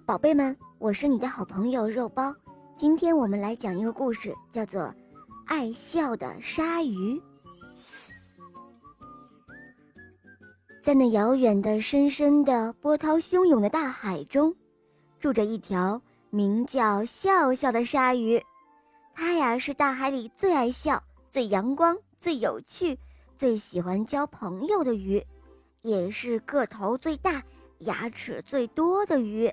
宝贝们，我是你的好朋友肉包。今天我们来讲一个故事，叫做《爱笑的鲨鱼》。在那遥远的、深深的、波涛汹涌的大海中，住着一条名叫笑笑的鲨鱼。它呀，是大海里最爱笑、最阳光、最有趣、最喜欢交朋友的鱼，也是个头最大、牙齿最多的鱼。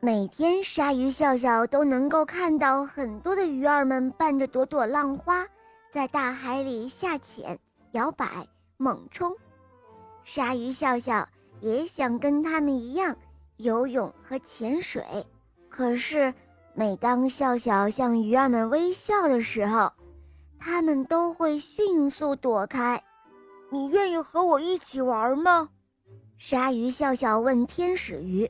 每天，鲨鱼笑笑都能够看到很多的鱼儿们伴着朵朵浪花，在大海里下潜、摇摆、猛冲。鲨鱼笑笑也想跟他们一样游泳和潜水，可是每当笑笑向鱼儿们微笑的时候，它们都会迅速躲开。你愿意和我一起玩吗？鲨鱼笑笑问天使鱼。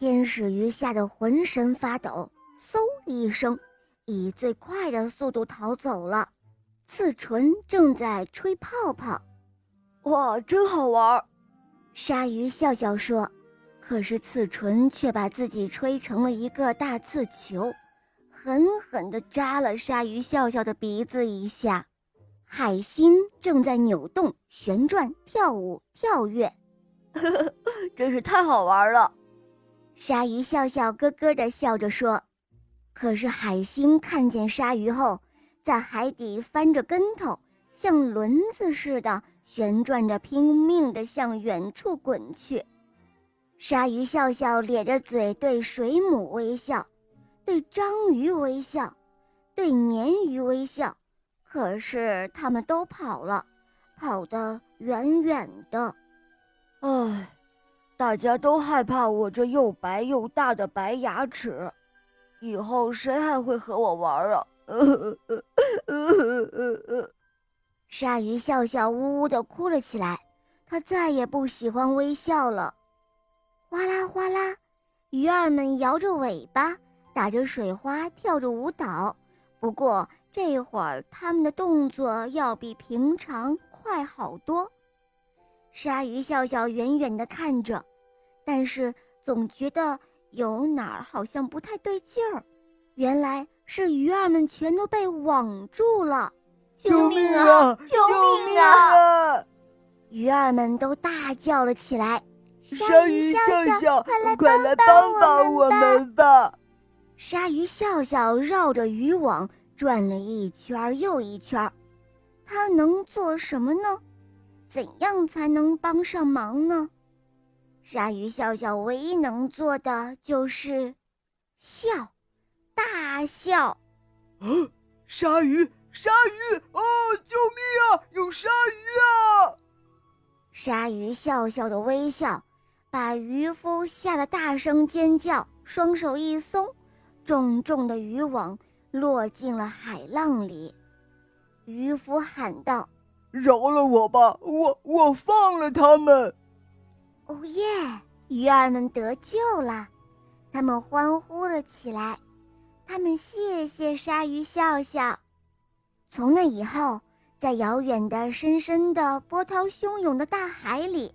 天使鱼吓得浑身发抖，嗖一声，以最快的速度逃走了。刺唇正在吹泡泡，哇，真好玩！鲨鱼笑笑说。可是刺唇却把自己吹成了一个大刺球，狠狠地扎了鲨鱼笑笑的鼻子一下。海星正在扭动、旋转、跳舞、跳跃，呵呵，真是太好玩了。鲨鱼笑笑咯咯地笑着说：“可是海星看见鲨鱼后，在海底翻着跟头，像轮子似的旋转着，拼命地向远处滚去。”鲨鱼笑笑咧着嘴对水母微笑，对章鱼微笑，对鲶鱼微笑，可是他们都跑了，跑得远远的。唉。大家都害怕我这又白又大的白牙齿，以后谁还会和我玩啊？鲨鱼笑笑呜呜地哭了起来，它再也不喜欢微笑了。哗啦哗啦，鱼儿们摇着尾巴，打着水花，跳着舞蹈。不过这会儿，它们的动作要比平常快好多。鲨鱼笑笑远远地看着。但是总觉得有哪儿好像不太对劲儿，原来是鱼儿们全都被网住了！救命啊！救命啊！鱼儿们都大叫了起来。鲨鱼笑笑，快来帮帮我们吧！鲨鱼笑笑绕着渔网转了一圈又一圈，它能做什么呢？怎样才能帮上忙呢？鲨鱼笑笑唯一能做的就是笑，大笑。啊！鲨鱼，鲨鱼！哦，救命啊！有鲨鱼啊！鲨鱼笑笑的微笑，把渔夫吓得大声尖叫，双手一松，重重的渔网落进了海浪里。渔夫喊道：“饶了我吧，我我放了他们。”哦耶！鱼儿们得救了，他们欢呼了起来。他们谢谢鲨鱼笑笑。从那以后，在遥远的、深深的、波涛汹涌的大海里，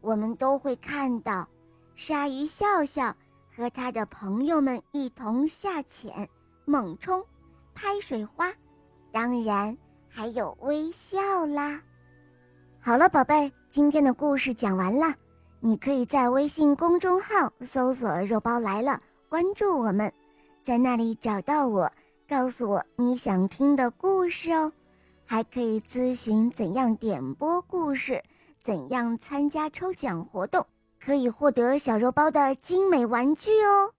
我们都会看到鲨鱼笑笑和他的朋友们一同下潜、猛冲、拍水花，当然还有微笑啦。好了，宝贝，今天的故事讲完了。你可以在微信公众号搜索“肉包来了”，关注我们，在那里找到我，告诉我你想听的故事哦。还可以咨询怎样点播故事，怎样参加抽奖活动，可以获得小肉包的精美玩具哦。